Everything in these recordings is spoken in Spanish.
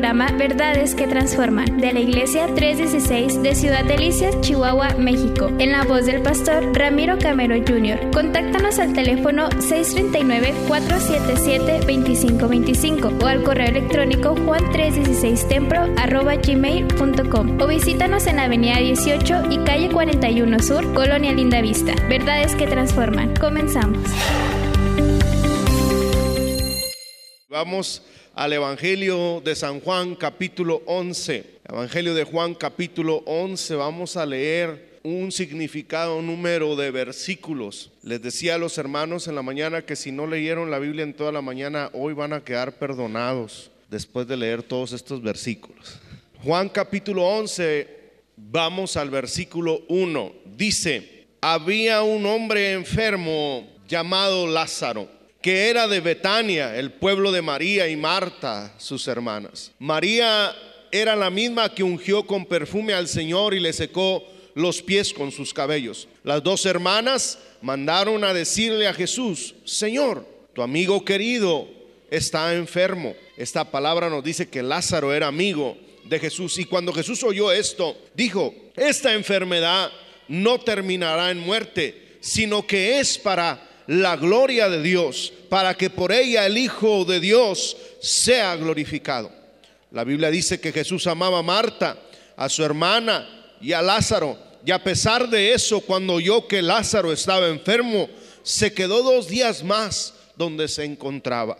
programa Verdades que Transforman de la Iglesia 316 de Ciudad Delicias, Chihuahua, México, en la voz del pastor Ramiro Camero Jr. Contáctanos al teléfono 639-477-2525 o al correo electrónico juan316templo.gmail.com o visítanos en avenida 18 y calle 41 Sur, Colonia Linda Vista. Verdades que Transforman. Comenzamos. Vamos al Evangelio de San Juan capítulo 11. Evangelio de Juan capítulo 11. Vamos a leer un significado, número de versículos. Les decía a los hermanos en la mañana que si no leyeron la Biblia en toda la mañana, hoy van a quedar perdonados después de leer todos estos versículos. Juan capítulo 11, vamos al versículo 1. Dice, había un hombre enfermo llamado Lázaro que era de Betania, el pueblo de María y Marta, sus hermanas. María era la misma que ungió con perfume al Señor y le secó los pies con sus cabellos. Las dos hermanas mandaron a decirle a Jesús, Señor, tu amigo querido está enfermo. Esta palabra nos dice que Lázaro era amigo de Jesús y cuando Jesús oyó esto, dijo, esta enfermedad no terminará en muerte, sino que es para la gloria de Dios, para que por ella el Hijo de Dios sea glorificado. La Biblia dice que Jesús amaba a Marta, a su hermana y a Lázaro. Y a pesar de eso, cuando oyó que Lázaro estaba enfermo, se quedó dos días más donde se encontraba.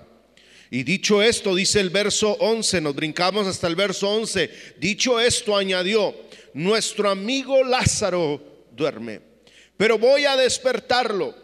Y dicho esto, dice el verso 11, nos brincamos hasta el verso 11, dicho esto añadió, nuestro amigo Lázaro duerme, pero voy a despertarlo.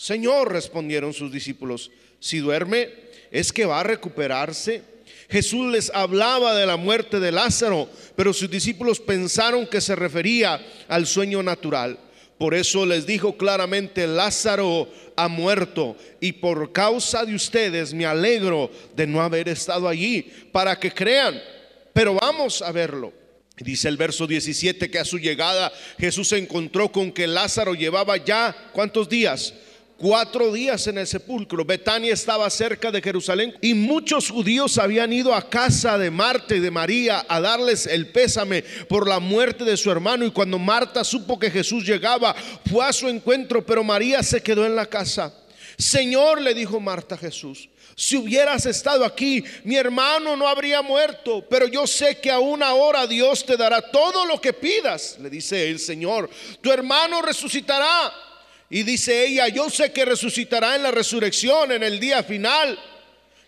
Señor, respondieron sus discípulos, si duerme, es que va a recuperarse. Jesús les hablaba de la muerte de Lázaro, pero sus discípulos pensaron que se refería al sueño natural. Por eso les dijo claramente, Lázaro ha muerto y por causa de ustedes me alegro de no haber estado allí para que crean. Pero vamos a verlo. Dice el verso 17 que a su llegada Jesús se encontró con que Lázaro llevaba ya, ¿cuántos días? Cuatro días en el sepulcro. Betania estaba cerca de Jerusalén y muchos judíos habían ido a casa de Marta y de María a darles el pésame por la muerte de su hermano. Y cuando Marta supo que Jesús llegaba, fue a su encuentro, pero María se quedó en la casa. Señor, le dijo Marta a Jesús, si hubieras estado aquí, mi hermano no habría muerto, pero yo sé que aún ahora Dios te dará todo lo que pidas, le dice el Señor. Tu hermano resucitará. Y dice ella, yo sé que resucitará en la resurrección, en el día final.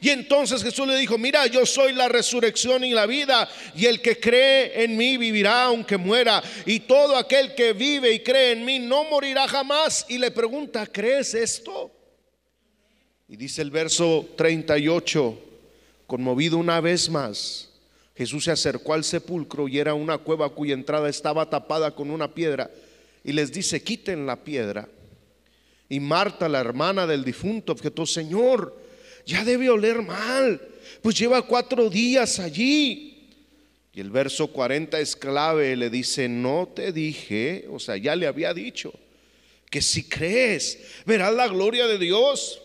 Y entonces Jesús le dijo, mira, yo soy la resurrección y la vida, y el que cree en mí vivirá aunque muera, y todo aquel que vive y cree en mí no morirá jamás. Y le pregunta, ¿crees esto? Y dice el verso 38, conmovido una vez más, Jesús se acercó al sepulcro y era una cueva cuya entrada estaba tapada con una piedra, y les dice, quiten la piedra. Y Marta, la hermana del difunto, objetó, Señor, ya debe oler mal, pues lleva cuatro días allí. Y el verso 40 es clave, le dice, no te dije, o sea, ya le había dicho, que si crees, verás la gloria de Dios.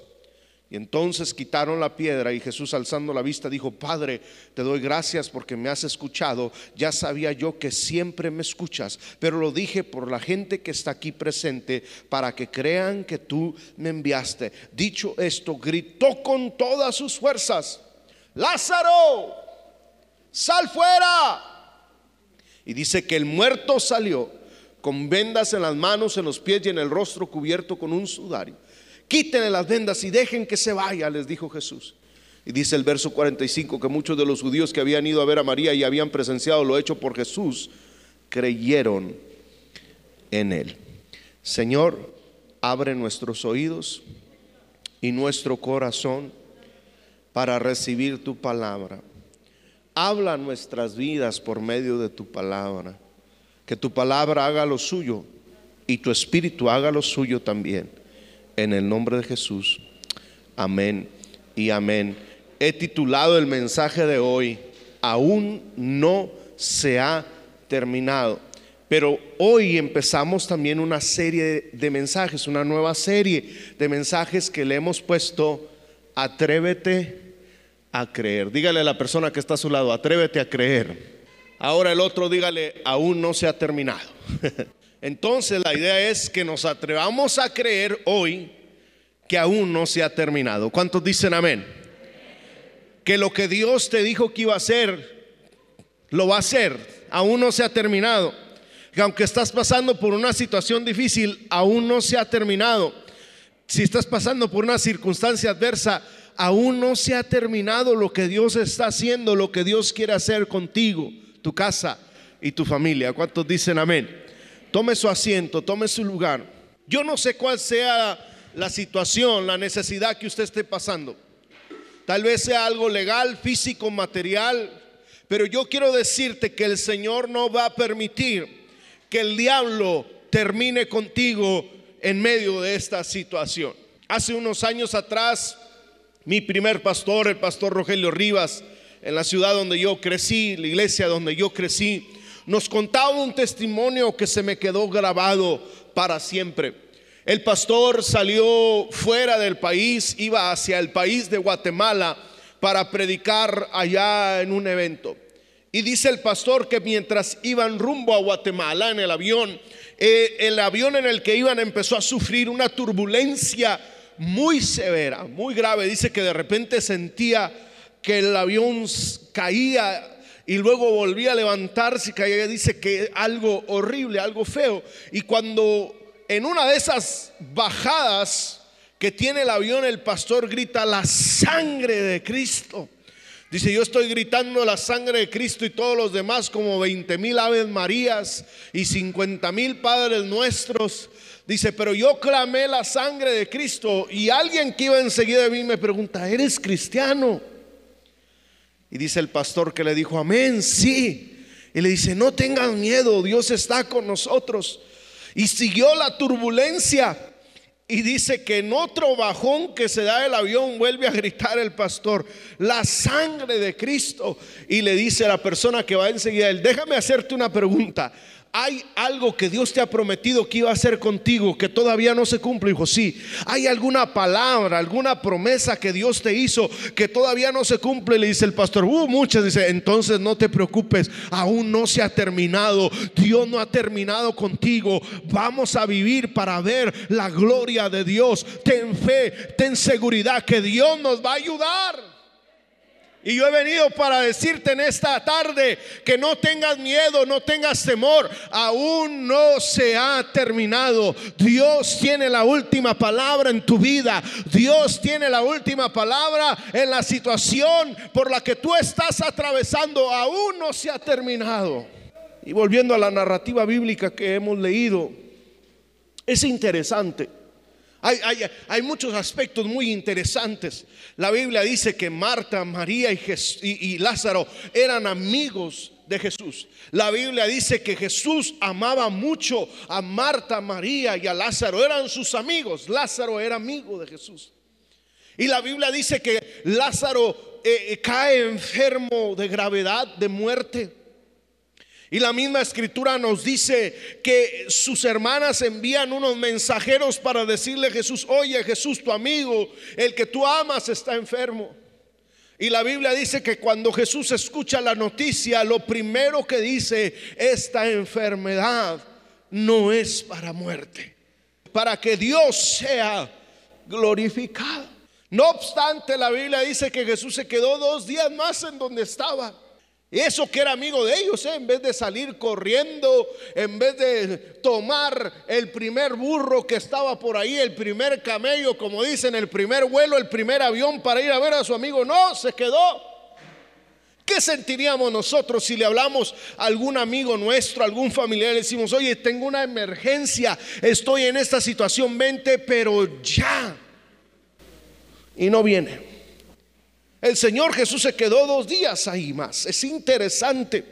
Y entonces quitaron la piedra y Jesús alzando la vista dijo, Padre, te doy gracias porque me has escuchado. Ya sabía yo que siempre me escuchas, pero lo dije por la gente que está aquí presente para que crean que tú me enviaste. Dicho esto, gritó con todas sus fuerzas, Lázaro, sal fuera. Y dice que el muerto salió con vendas en las manos, en los pies y en el rostro cubierto con un sudario. Quítenle las vendas y dejen que se vaya, les dijo Jesús. Y dice el verso 45 que muchos de los judíos que habían ido a ver a María y habían presenciado lo hecho por Jesús, creyeron en él. Señor, abre nuestros oídos y nuestro corazón para recibir tu palabra. Habla nuestras vidas por medio de tu palabra. Que tu palabra haga lo suyo y tu espíritu haga lo suyo también en el nombre de Jesús. Amén y amén. He titulado el mensaje de hoy, aún no se ha terminado. Pero hoy empezamos también una serie de mensajes, una nueva serie de mensajes que le hemos puesto, atrévete a creer. Dígale a la persona que está a su lado, atrévete a creer. Ahora el otro dígale, aún no se ha terminado. Entonces la idea es que nos atrevamos a creer hoy que aún no se ha terminado. ¿Cuántos dicen amén? Que lo que Dios te dijo que iba a hacer, lo va a hacer. Aún no se ha terminado. Que aunque estás pasando por una situación difícil, aún no se ha terminado. Si estás pasando por una circunstancia adversa, aún no se ha terminado lo que Dios está haciendo, lo que Dios quiere hacer contigo, tu casa y tu familia. ¿Cuántos dicen amén? Tome su asiento, tome su lugar. Yo no sé cuál sea la situación, la necesidad que usted esté pasando. Tal vez sea algo legal, físico, material, pero yo quiero decirte que el Señor no va a permitir que el diablo termine contigo en medio de esta situación. Hace unos años atrás, mi primer pastor, el pastor Rogelio Rivas, en la ciudad donde yo crecí, la iglesia donde yo crecí, nos contaba un testimonio que se me quedó grabado para siempre. El pastor salió fuera del país, iba hacia el país de Guatemala para predicar allá en un evento. Y dice el pastor que mientras iban rumbo a Guatemala en el avión, eh, el avión en el que iban empezó a sufrir una turbulencia muy severa, muy grave. Dice que de repente sentía que el avión caía y luego volvía a levantarse y caía. Dice que algo horrible, algo feo. Y cuando en una de esas bajadas que tiene el avión, el pastor grita la sangre de Cristo. Dice, yo estoy gritando la sangre de Cristo y todos los demás como 20 mil aves marías y 50 mil padres nuestros. Dice, pero yo clamé la sangre de Cristo y alguien que iba enseguida de mí me pregunta, ¿eres cristiano? Y dice el pastor que le dijo, amén, sí. Y le dice, no tengan miedo, Dios está con nosotros. Y siguió la turbulencia. Y dice que en otro bajón que se da el avión vuelve a gritar el pastor, la sangre de Cristo. Y le dice a la persona que va enseguida, él, déjame hacerte una pregunta hay algo que Dios te ha prometido que iba a hacer contigo que todavía no se cumple. Hijo, sí. Hay alguna palabra, alguna promesa que Dios te hizo que todavía no se cumple. Le dice el pastor, uh, muchas. Dice, entonces no te preocupes, aún no se ha terminado. Dios no ha terminado contigo. Vamos a vivir para ver la gloria de Dios. Ten fe, ten seguridad que Dios nos va a ayudar. Y yo he venido para decirte en esta tarde que no tengas miedo, no tengas temor. Aún no se ha terminado. Dios tiene la última palabra en tu vida. Dios tiene la última palabra en la situación por la que tú estás atravesando. Aún no se ha terminado. Y volviendo a la narrativa bíblica que hemos leído, es interesante hay, muchos aspectos muy interesantes. La Biblia dice que Marta, María y, Lázaro eran amigos de Jesús. La Biblia dice que Jesús amaba mucho a Marta, María y a Lázaro. Eran sus amigos. Lázaro era amigo de Jesús. Y la Biblia dice que Lázaro eh, eh, cae enfermo de gravedad, de muerte. Y la misma escritura nos dice que sus hermanas envían unos mensajeros para decirle a Jesús, oye Jesús, tu amigo, el que tú amas está enfermo. Y la Biblia dice que cuando Jesús escucha la noticia, lo primero que dice, esta enfermedad no es para muerte, para que Dios sea glorificado. No obstante, la Biblia dice que Jesús se quedó dos días más en donde estaba. Eso que era amigo de ellos, ¿eh? en vez de salir corriendo, en vez de tomar el primer burro que estaba por ahí, el primer camello, como dicen, el primer vuelo, el primer avión para ir a ver a su amigo, no, se quedó. ¿Qué sentiríamos nosotros si le hablamos a algún amigo nuestro, algún familiar, le decimos, oye, tengo una emergencia, estoy en esta situación, vente, pero ya. Y no viene. El Señor Jesús se quedó dos días ahí más. Es interesante.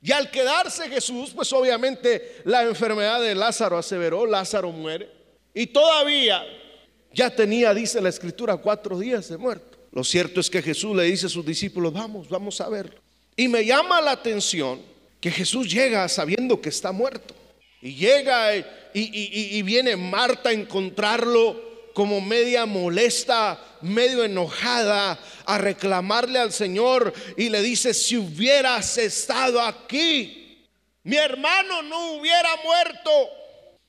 Y al quedarse Jesús, pues obviamente la enfermedad de Lázaro aseveró, Lázaro muere. Y todavía ya tenía, dice la escritura, cuatro días de muerto. Lo cierto es que Jesús le dice a sus discípulos, vamos, vamos a verlo. Y me llama la atención que Jesús llega sabiendo que está muerto. Y llega y, y viene Marta a encontrarlo como media molesta, medio enojada, a reclamarle al Señor y le dice, si hubieras estado aquí, mi hermano no hubiera muerto.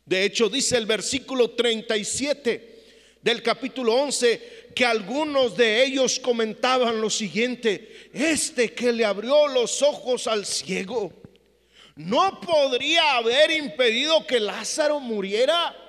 De hecho, dice el versículo 37 del capítulo 11 que algunos de ellos comentaban lo siguiente, este que le abrió los ojos al ciego, ¿no podría haber impedido que Lázaro muriera?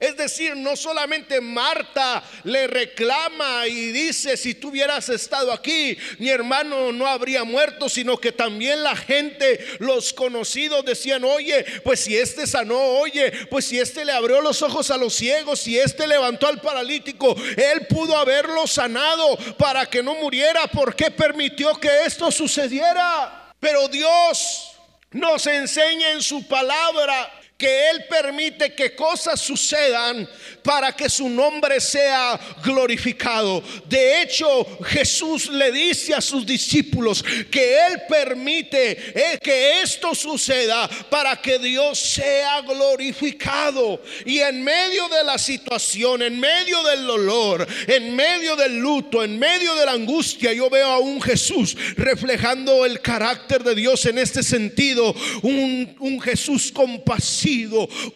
Es decir, no solamente Marta le reclama y dice, si tú hubieras estado aquí, mi hermano no habría muerto, sino que también la gente, los conocidos decían, oye, pues si este sanó, oye, pues si este le abrió los ojos a los ciegos, si este levantó al paralítico, él pudo haberlo sanado para que no muriera, ¿por qué permitió que esto sucediera? Pero Dios nos enseña en su palabra que Él permite que cosas sucedan para que su nombre sea glorificado. De hecho, Jesús le dice a sus discípulos que Él permite eh, que esto suceda para que Dios sea glorificado. Y en medio de la situación, en medio del dolor, en medio del luto, en medio de la angustia, yo veo a un Jesús reflejando el carácter de Dios en este sentido. Un, un Jesús compasivo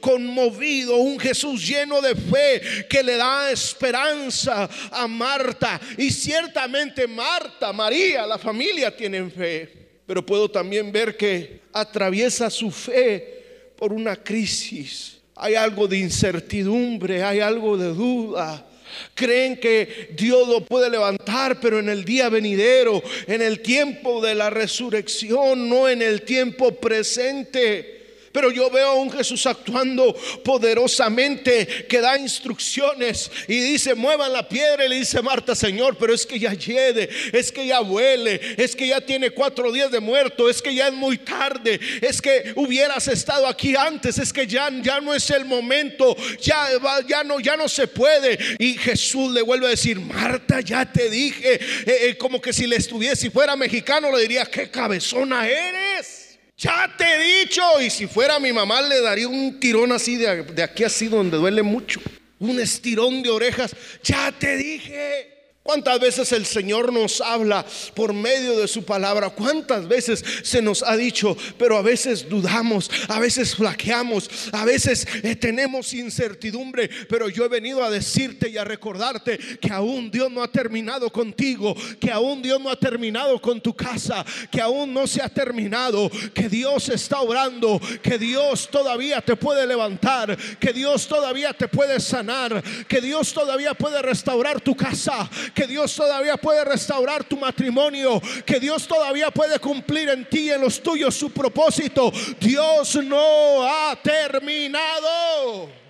conmovido, un Jesús lleno de fe que le da esperanza a Marta. Y ciertamente Marta, María, la familia tienen fe. Pero puedo también ver que atraviesa su fe por una crisis. Hay algo de incertidumbre, hay algo de duda. Creen que Dios lo puede levantar, pero en el día venidero, en el tiempo de la resurrección, no en el tiempo presente. Pero yo veo a un Jesús actuando poderosamente que da instrucciones y dice, muevan la piedra y le dice Marta, Señor, pero es que ya llegue, es que ya huele, es que ya tiene cuatro días de muerto, es que ya es muy tarde, es que hubieras estado aquí antes, es que ya, ya no es el momento, ya, ya, no, ya no se puede. Y Jesús le vuelve a decir, Marta, ya te dije, eh, eh, como que si le estuviese, si fuera mexicano, le diría, qué cabezona eres. Ya te he dicho, y si fuera mi mamá le daría un tirón así de, de aquí así donde duele mucho, un estirón de orejas. Ya te dije. ¿Cuántas veces el Señor nos habla por medio de su palabra? ¿Cuántas veces se nos ha dicho, pero a veces dudamos, a veces flaqueamos, a veces eh, tenemos incertidumbre, pero yo he venido a decirte y a recordarte que aún Dios no ha terminado contigo, que aún Dios no ha terminado con tu casa, que aún no se ha terminado, que Dios está obrando, que Dios todavía te puede levantar, que Dios todavía te puede sanar, que Dios todavía puede restaurar tu casa que Dios todavía puede restaurar tu matrimonio, que Dios todavía puede cumplir en ti y en los tuyos su propósito. Dios no ha terminado.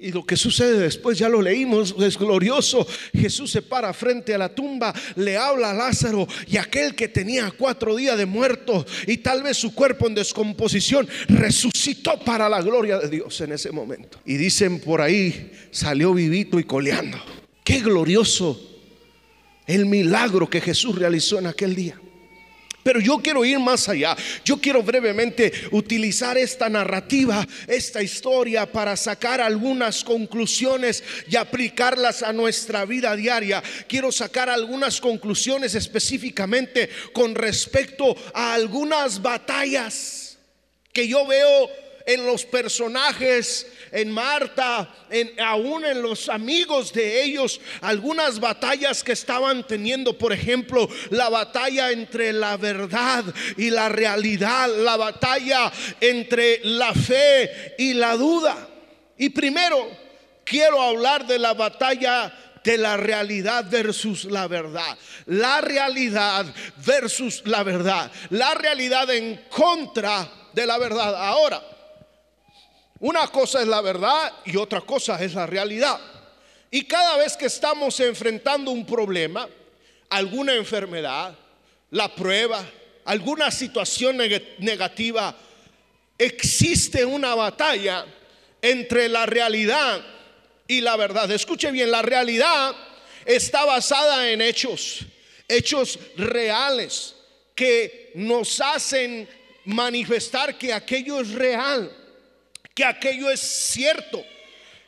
Y lo que sucede después, ya lo leímos, es glorioso. Jesús se para frente a la tumba, le habla a Lázaro y aquel que tenía cuatro días de muerto y tal vez su cuerpo en descomposición, resucitó para la gloria de Dios en ese momento. Y dicen por ahí, salió vivito y coleando. Qué glorioso el milagro que Jesús realizó en aquel día. Pero yo quiero ir más allá. Yo quiero brevemente utilizar esta narrativa, esta historia para sacar algunas conclusiones y aplicarlas a nuestra vida diaria. Quiero sacar algunas conclusiones específicamente con respecto a algunas batallas que yo veo en los personajes en Marta, en, aún en los amigos de ellos, algunas batallas que estaban teniendo, por ejemplo, la batalla entre la verdad y la realidad, la batalla entre la fe y la duda. Y primero quiero hablar de la batalla de la realidad versus la verdad. La realidad versus la verdad. La realidad en contra de la verdad. Ahora, una cosa es la verdad y otra cosa es la realidad. Y cada vez que estamos enfrentando un problema, alguna enfermedad, la prueba, alguna situación negativa, existe una batalla entre la realidad y la verdad. Escuche bien, la realidad está basada en hechos, hechos reales que nos hacen manifestar que aquello es real que aquello es cierto,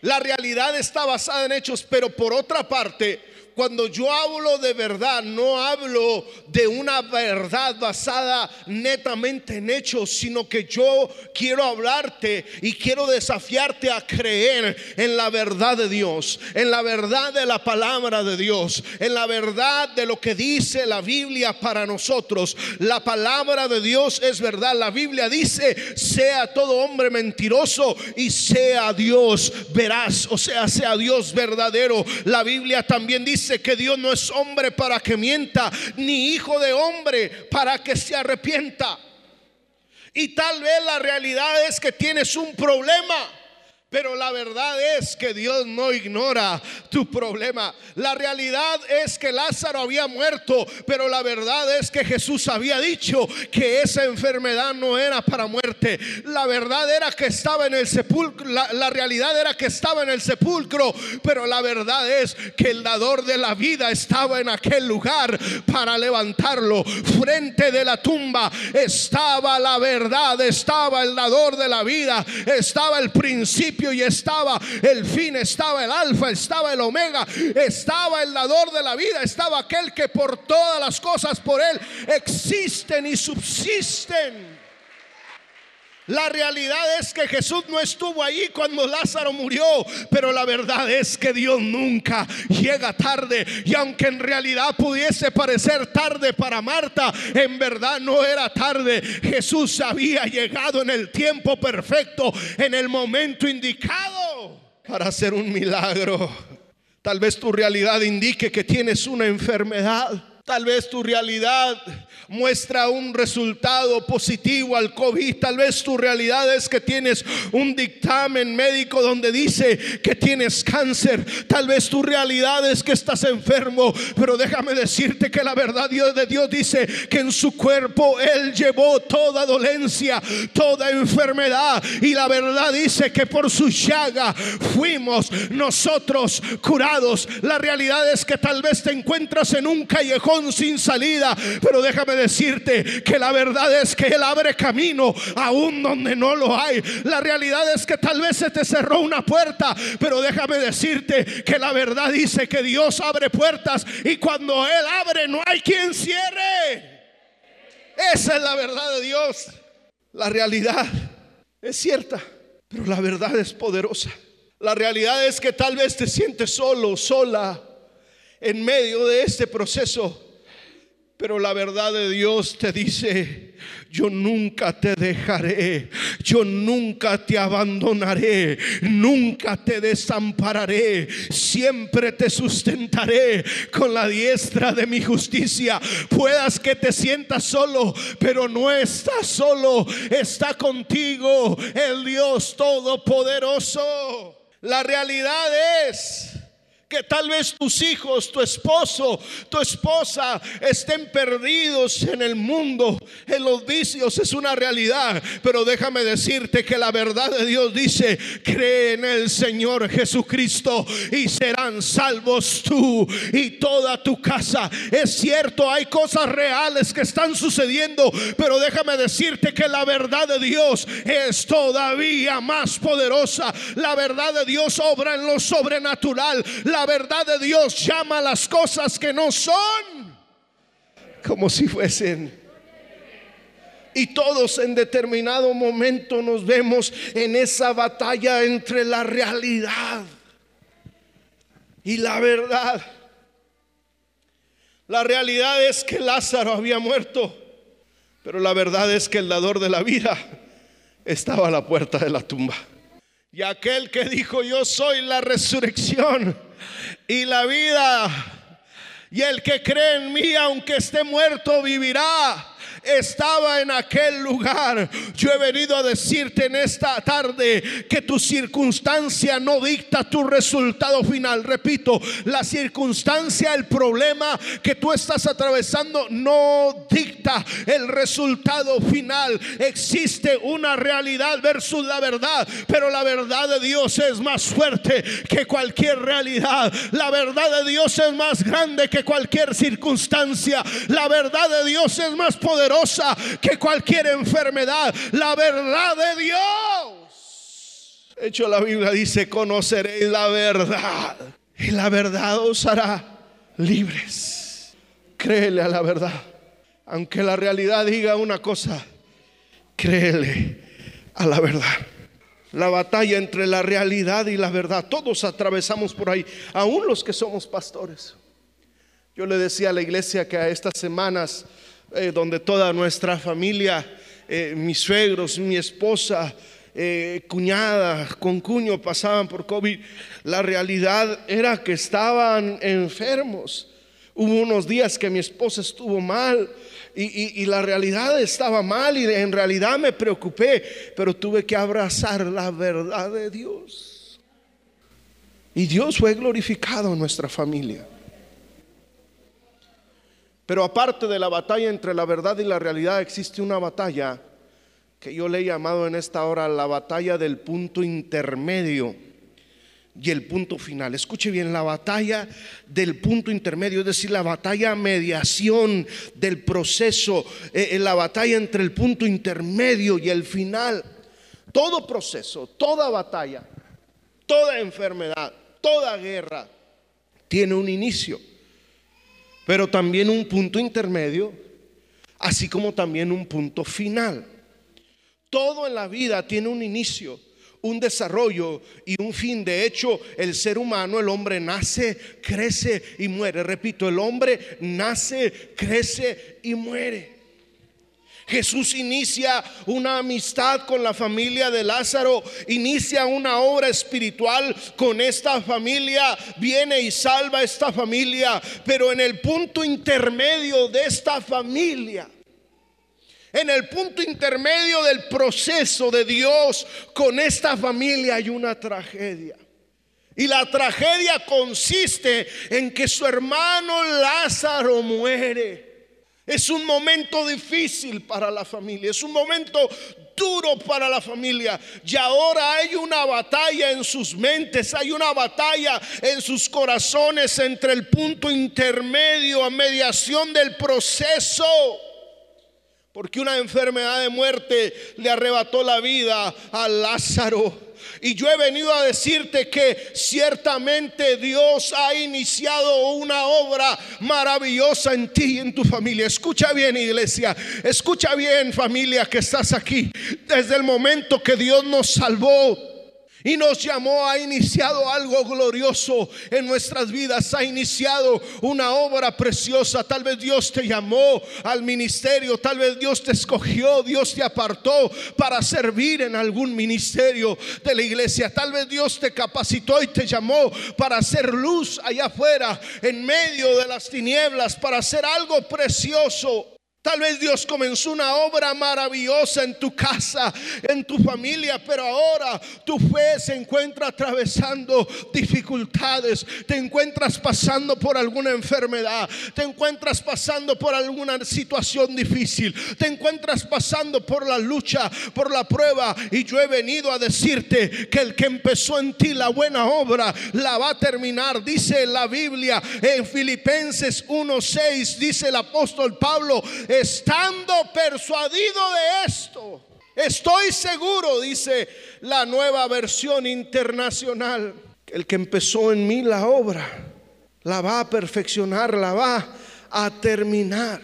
La realidad está basada en hechos, pero por otra parte, cuando yo hablo de verdad, no hablo de una verdad basada netamente en hechos, sino que yo quiero hablarte y quiero desafiarte a creer en la verdad de Dios, en la verdad de la palabra de Dios, en la verdad de lo que dice la Biblia para nosotros. La palabra de Dios es verdad. La Biblia dice, sea todo hombre mentiroso y sea Dios veraz, o sea, sea Dios verdadero. La Biblia también dice, que Dios no es hombre para que mienta, ni hijo de hombre para que se arrepienta. Y tal vez la realidad es que tienes un problema pero la verdad es que Dios no ignora tu problema. La realidad es que Lázaro había muerto, pero la verdad es que Jesús había dicho que esa enfermedad no era para muerte. La verdad era que estaba en el sepulcro, la, realidad era que estaba en el sepulcro, pero la verdad es que el dador de la vida estaba en aquel lugar para levantarlo. Frente de la tumba estaba la verdad, estaba el dador de la vida, estaba el y estaba el fin, estaba el alfa, estaba el omega, estaba el dador de la vida, estaba aquel que por todas las cosas por él existen y subsisten. La realidad es que Jesús no estuvo ahí cuando Lázaro murió, pero la verdad es que Dios nunca llega tarde. Y aunque en realidad pudiese parecer tarde para Marta, en verdad no era tarde. Jesús había llegado en el tiempo perfecto, en el momento indicado para hacer un milagro. Tal vez tu realidad indique que tienes una enfermedad. Tal vez tu realidad muestra un resultado positivo al COVID. Tal vez tu realidad es que tienes un dictamen médico donde dice que tienes cáncer. Tal vez tu realidad es que estás enfermo. Pero déjame decirte que la verdad Dios de Dios dice que en su cuerpo Él llevó toda dolencia, toda enfermedad. Y la verdad dice que por su llaga fuimos nosotros curados. La realidad es que tal vez te encuentras en un callejón sin salida. Pero déjame decirte que la verdad es que Él abre camino aún donde no lo hay. La realidad es que tal vez se te cerró una puerta, pero déjame decirte que la verdad dice que Dios abre puertas y cuando Él abre no hay quien cierre. Esa es la verdad de Dios. La realidad es cierta, pero la verdad es poderosa. La realidad es que tal vez te sientes solo, sola, en medio de este proceso. Pero la verdad de Dios te dice, yo nunca te dejaré, yo nunca te abandonaré, nunca te desampararé, siempre te sustentaré con la diestra de mi justicia. Puedas que te sientas solo, pero no estás solo, está contigo el Dios Todopoderoso. La realidad es que tal vez tus hijos, tu esposo, tu esposa estén perdidos en el mundo, en los vicios, es una realidad. Pero déjame decirte que la verdad de Dios dice, cree en el Señor Jesucristo y serán salvos tú y toda tu casa. Es cierto, hay cosas reales que están sucediendo, pero déjame decirte que la verdad de Dios es todavía más poderosa. La verdad de Dios obra en lo sobrenatural. La verdad de Dios llama las cosas que no son como si fuesen. Y todos en determinado momento nos vemos en esa batalla entre la realidad y la verdad. La realidad es que Lázaro había muerto, pero la verdad es que el dador de la vida estaba a la puerta de la tumba. Y aquel que dijo, yo soy la resurrección y la vida. Y el que cree en mí, aunque esté muerto, vivirá estaba en aquel lugar. Yo he venido a decirte en esta tarde que tu circunstancia no dicta tu resultado final. Repito, la circunstancia, el problema que tú estás atravesando no dicta el resultado final. Existe una realidad versus la verdad, pero la verdad de Dios es más fuerte que cualquier realidad. La verdad de Dios es más grande que cualquier circunstancia. La verdad de Dios es más poderosa que cualquier enfermedad. La verdad de Dios De hecho, la Biblia dice, conoceréis la verdad y la verdad os hará libres. Créele a la verdad. Aunque la realidad diga una cosa, créele a la verdad. La batalla entre la realidad y la verdad. Todos atravesamos por ahí, aún los que somos pastores. Yo le decía a la iglesia que a estas semanas, eh, donde toda nuestra familia, eh, mis suegros, mi esposa, eh, cuñada, con cuño pasaban por COVID, la realidad era que estaban enfermos. Hubo unos días que mi esposa estuvo mal y, y, la realidad estaba mal y en realidad me preocupé, pero tuve que abrazar la verdad de Dios. Y Dios fue glorificado en nuestra familia. Pero aparte de la batalla entre la verdad y la realidad, existe una batalla que yo le he llamado en esta hora la batalla del punto intermedio y el punto final. Escuche bien, la batalla del punto intermedio, es decir, la batalla mediación del proceso, eh, eh, la batalla entre el punto intermedio y el final. Todo proceso, toda batalla, toda enfermedad, toda guerra tiene un inicio, pero también un punto intermedio, así como también un punto final. Todo en la vida tiene un inicio, un desarrollo y un fin. De hecho, el ser humano, el hombre nace, crece y muere. Repito, el hombre nace, crece y muere. Jesús inicia una amistad con la familia de Lázaro, inicia una obra espiritual con esta familia, viene y salva a esta familia, pero en el punto intermedio de esta familia, en el punto intermedio del proceso de Dios con esta familia hay una tragedia. Y la tragedia consiste en que su hermano Lázaro muere. Es un momento difícil para la familia, es un momento duro para la familia. Y ahora hay una batalla en sus mentes, hay una batalla en sus corazones entre el punto intermedio a mediación del proceso porque una enfermedad de muerte le arrebató la vida a Lázaro. Y yo he venido a decirte que ciertamente Dios ha iniciado una obra maravillosa en ti y en tu familia. Escucha bien iglesia, escucha bien familia que estás aquí. Desde el momento que Dios nos salvó y nos llamó, ha iniciado algo glorioso en nuestras vidas, ha iniciado una obra preciosa. Tal vez Dios te llamó al ministerio, tal vez Dios te escogió, Dios te apartó para servir en algún ministerio de la iglesia. Tal vez Dios te capacitó y te llamó para hacer luz allá afuera, en medio de las tinieblas, para hacer algo precioso. Tal vez Dios comenzó una obra maravillosa en tu casa, en tu familia, pero ahora tu fe se encuentra atravesando dificultades, te encuentras pasando por alguna enfermedad, te encuentras pasando por alguna situación difícil, te encuentras pasando por la lucha, por la prueba, y yo he venido a decirte que el que empezó en ti la buena obra la va a terminar, dice la Biblia en Filipenses 1:6, dice el apóstol Pablo estando persuadido de esto. Estoy seguro, dice la nueva versión internacional, el que empezó en mí la obra, la va a perfeccionar, la va a terminar.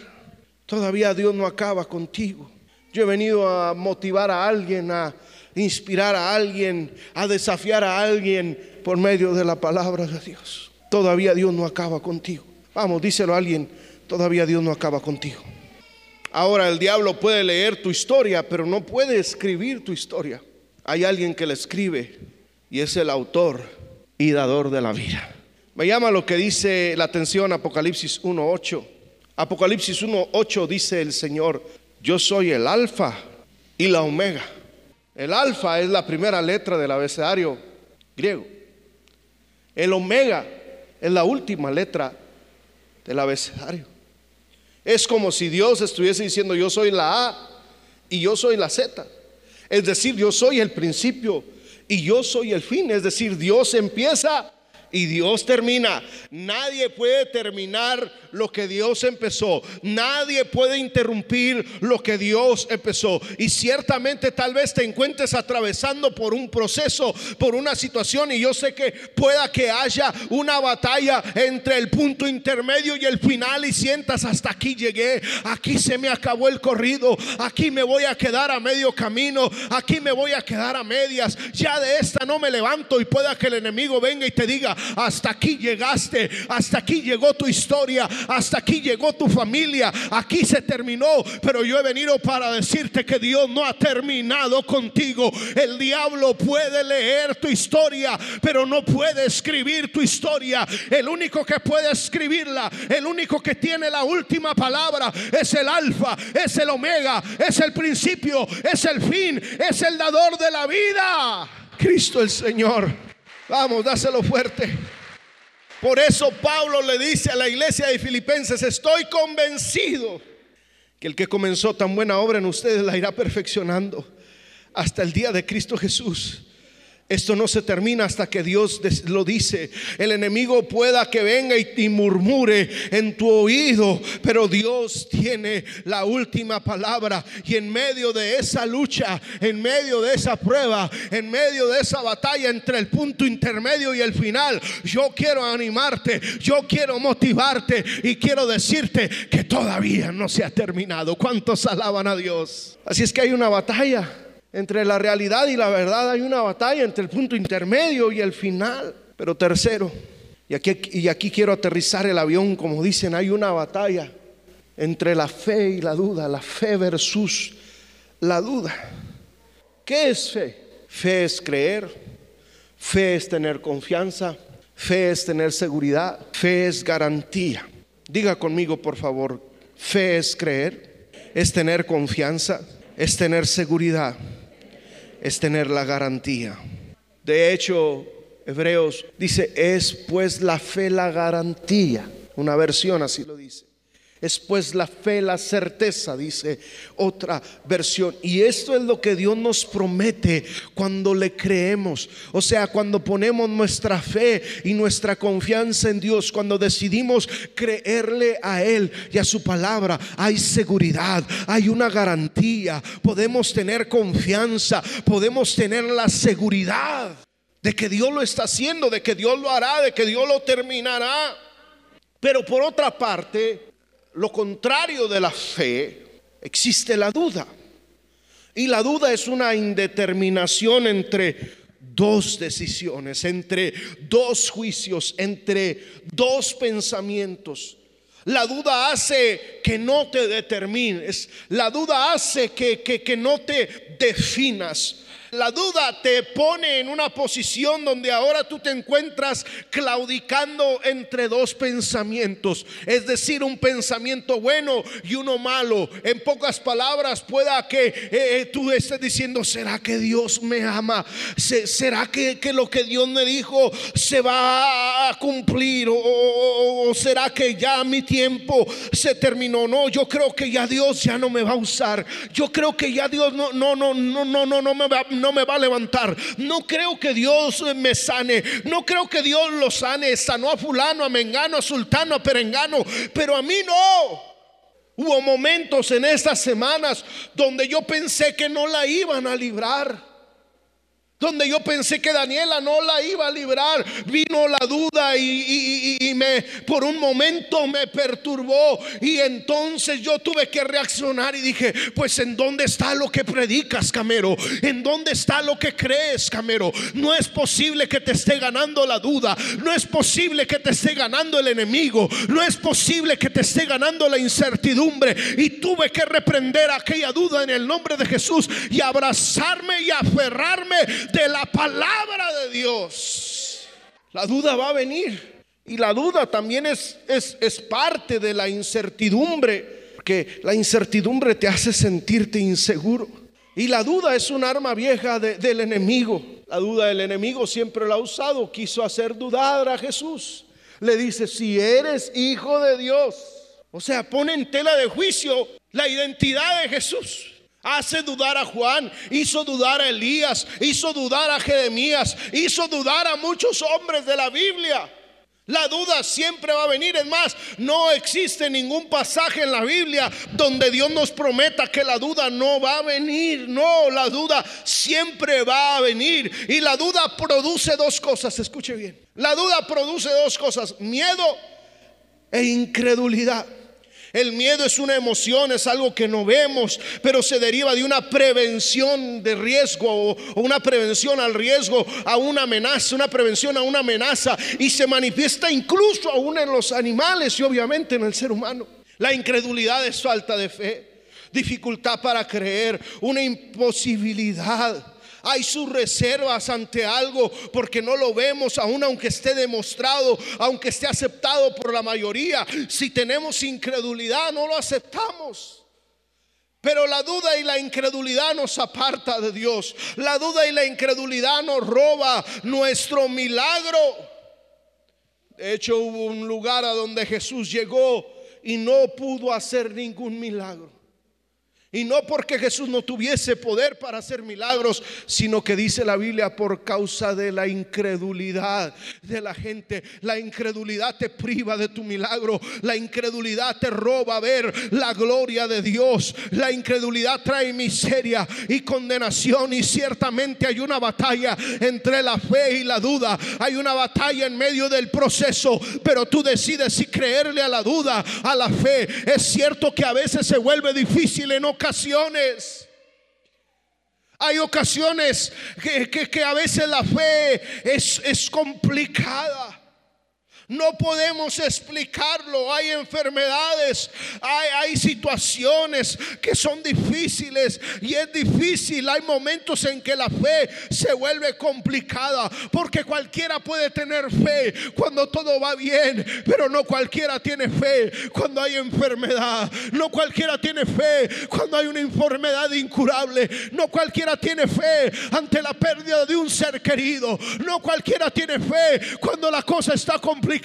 Todavía Dios no acaba contigo. Yo he venido a motivar a alguien, a inspirar a alguien, a desafiar a alguien por medio de la palabra de Dios. Todavía Dios no acaba contigo. Vamos, díselo a alguien, todavía Dios no acaba contigo. Ahora el diablo puede leer tu historia, pero no puede escribir tu historia. Hay alguien que la escribe y es el autor y dador de la vida. Me llama lo que dice la atención Apocalipsis 1.8. Apocalipsis 1.8 dice el Señor, yo soy el alfa y la omega. El alfa es la primera letra del abecedario griego. El omega es la última letra del abecedario. Es como si Dios estuviese diciendo yo soy la A y yo soy la Z. Es decir, yo soy el principio y yo soy el fin. Es decir, Dios empieza y Dios termina. Nadie puede terminar lo que Dios empezó. Nadie puede interrumpir lo que Dios empezó. Y ciertamente tal vez te encuentres atravesando por un proceso, por una situación. Y yo sé que pueda que haya una batalla entre el punto intermedio y el final y sientas hasta aquí llegué. Aquí se me acabó el corrido. Aquí me voy a quedar a medio camino. Aquí me voy a quedar a medias. Ya de esta no me levanto y pueda que el enemigo venga y te diga, hasta aquí llegaste, hasta aquí llegó tu historia, hasta aquí llegó tu familia, aquí se terminó, pero yo he venido para decirte que Dios no ha terminado contigo. El diablo puede leer tu historia, pero no puede escribir tu historia. El único que puede escribirla, el único que tiene la última palabra es el alfa, es el omega, es el principio, es el fin, es el dador de la vida. Cristo el Señor. Vamos, dáselo fuerte. Por eso Pablo le dice a la iglesia de Filipenses, estoy convencido que el que comenzó tan buena obra en ustedes la irá perfeccionando hasta el día de Cristo Jesús. Esto no se termina hasta que Dios lo dice. El enemigo pueda que venga y, murmure en tu oído, pero Dios tiene la última palabra. Y en medio de esa lucha, en medio de esa prueba, en medio de esa batalla entre el punto intermedio y el final, yo quiero animarte, yo quiero motivarte y quiero decirte que todavía no se ha terminado. ¿Cuántos alaban a Dios? Así es que hay una batalla entre la realidad y la verdad hay una batalla entre el punto intermedio y el final. Pero tercero, y aquí, y aquí quiero aterrizar el avión, como dicen, hay una batalla entre la fe y la duda, la fe versus la duda. ¿Qué es fe? Fe es creer, fe es tener confianza, fe es tener seguridad, fe es garantía. Diga conmigo, por favor, fe es creer, es tener confianza, es tener seguridad es tener la garantía. De hecho, Hebreos dice, es pues la fe la garantía. Una versión así lo dice. Es pues la fe, la certeza, dice otra versión. Y esto es lo que Dios nos promete cuando le creemos. O sea, cuando ponemos nuestra fe y nuestra confianza en Dios, cuando decidimos creerle a Él y a su palabra, hay seguridad, hay una garantía. Podemos tener confianza, podemos tener la seguridad de que Dios lo está haciendo, de que Dios lo hará, de que Dios lo terminará. Pero por otra parte, lo contrario de la fe, existe la duda. Y la duda es una indeterminación entre dos decisiones, entre dos juicios, entre dos pensamientos. La duda hace que no te determines, la duda hace que, que, que no te definas. La duda te pone en una posición donde ahora tú te encuentras claudicando entre dos pensamientos, es decir, un pensamiento bueno y uno malo. En pocas palabras, pueda que eh, eh, tú estés diciendo, ¿será que Dios me ama? ¿Será que, lo que Dios me dijo se va a cumplir? ¿O, será que ya mi tiempo se terminó? No, yo creo que ya Dios ya no me va a usar. Yo creo que ya Dios no, no, no, no, no, no, no me va, no me va a levantar. No creo que Dios me sane. No creo que Dios lo sane. Sanó a fulano, a mengano, a sultano, a perengano. Pero a mí no. Hubo momentos en estas semanas donde yo pensé que no la iban a librar donde yo pensé que Daniela no la iba a librar, vino la duda y, me por un momento me perturbó. Y entonces yo tuve que reaccionar y dije, pues en dónde está lo que predicas, Camero, en dónde está lo que crees, Camero. No es posible que te esté ganando la duda, no es posible que te esté ganando el enemigo, no es posible que te esté ganando la incertidumbre. Y tuve que reprender aquella duda en el nombre de Jesús y abrazarme y aferrarme de la palabra de Dios. La duda va a venir. Y la duda también es, es, es parte de la incertidumbre, porque la incertidumbre te hace sentirte inseguro. Y la duda es un arma vieja del enemigo. La duda del enemigo siempre la ha usado, quiso hacer dudar a Jesús. Le dice, si eres hijo de Dios, o sea, pone en tela de juicio la identidad de Jesús. Hace dudar a Juan, hizo dudar a Elías, hizo dudar a Jeremías, hizo dudar a muchos hombres de la Biblia. La duda siempre va a venir. Es más, no existe ningún pasaje en la Biblia donde Dios nos prometa que la duda no va a venir. No, la duda siempre va a venir. Y la duda produce dos cosas. Escuche bien. La duda produce dos cosas. Miedo e incredulidad. El miedo es una emoción, es algo que no vemos, pero se deriva de una prevención de riesgo o una prevención al riesgo, a una amenaza, una prevención a una amenaza y se manifiesta incluso aún en los animales y obviamente en el ser humano. La incredulidad es falta de fe, dificultad para creer, una imposibilidad hay sus reservas ante algo porque no lo vemos, aun aunque esté demostrado, aunque esté aceptado por la mayoría. Si tenemos incredulidad, no lo aceptamos. Pero la duda y la incredulidad nos aparta de Dios. La duda y la incredulidad nos roba nuestro milagro. De hecho, hubo un lugar a donde Jesús llegó y no pudo hacer ningún milagro. Y no porque Jesús no tuviese poder para hacer milagros, sino que dice la Biblia por causa de la incredulidad de la gente. La incredulidad te priva de tu milagro. La incredulidad te roba ver la gloria de Dios. La incredulidad trae miseria y condenación. Y ciertamente hay una batalla entre la fe y la duda. Hay una batalla en medio del proceso. Pero tú decides si creerle a la duda, a la fe. Es cierto que a veces se vuelve difícil en ocasiones. Hay ocasiones que, a veces la fe es complicada. No podemos explicarlo. Hay enfermedades, hay, situaciones que son difíciles y es difícil. Hay momentos en que la fe se vuelve complicada porque cualquiera puede tener fe cuando todo va bien, pero no cualquiera tiene fe cuando hay enfermedad. No cualquiera tiene fe cuando hay una enfermedad incurable. No cualquiera tiene fe ante la pérdida de un ser querido. No cualquiera tiene fe cuando la cosa está complicada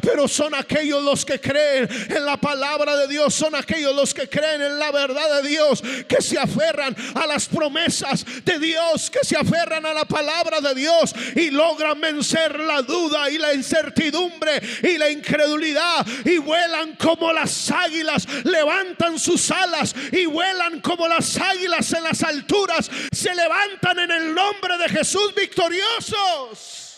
pero son aquellos los que creen en la palabra de Dios, son aquellos los que creen en la verdad de Dios, que se aferran a las promesas de Dios, que se aferran a la palabra de Dios y logran vencer la duda y la incertidumbre y la incredulidad y vuelan como las águilas, levantan sus alas y vuelan como las águilas en las alturas, se levantan en el nombre de Jesús victoriosos.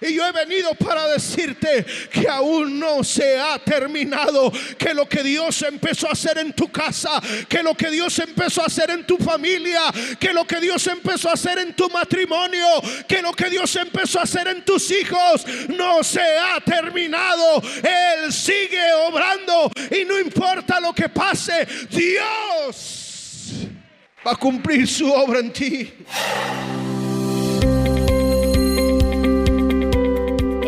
Y yo he venido para decirte que aún no se ha terminado, que lo que Dios empezó a hacer en tu casa, que lo que Dios empezó a hacer en tu familia, que lo que Dios empezó a hacer en tu matrimonio, que lo que Dios empezó a hacer en tus hijos, no se ha terminado. Él sigue obrando y no importa lo que pase, Dios va a cumplir su obra en ti.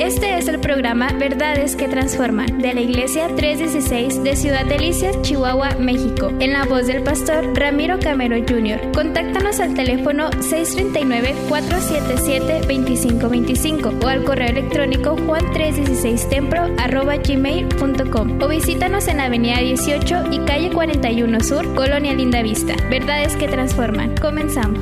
Este es el programa Verdades que Transforman de la Iglesia 316 de Ciudad Delicias, Chihuahua, México, en la voz del pastor Ramiro Camero Jr. Contáctanos al teléfono 639-477-2525 o al correo electrónico juan316tempro gmail.com o visítanos en Avenida 18 y calle 41 Sur, Colonia Linda Vista. Verdades que Transforman. Comenzamos.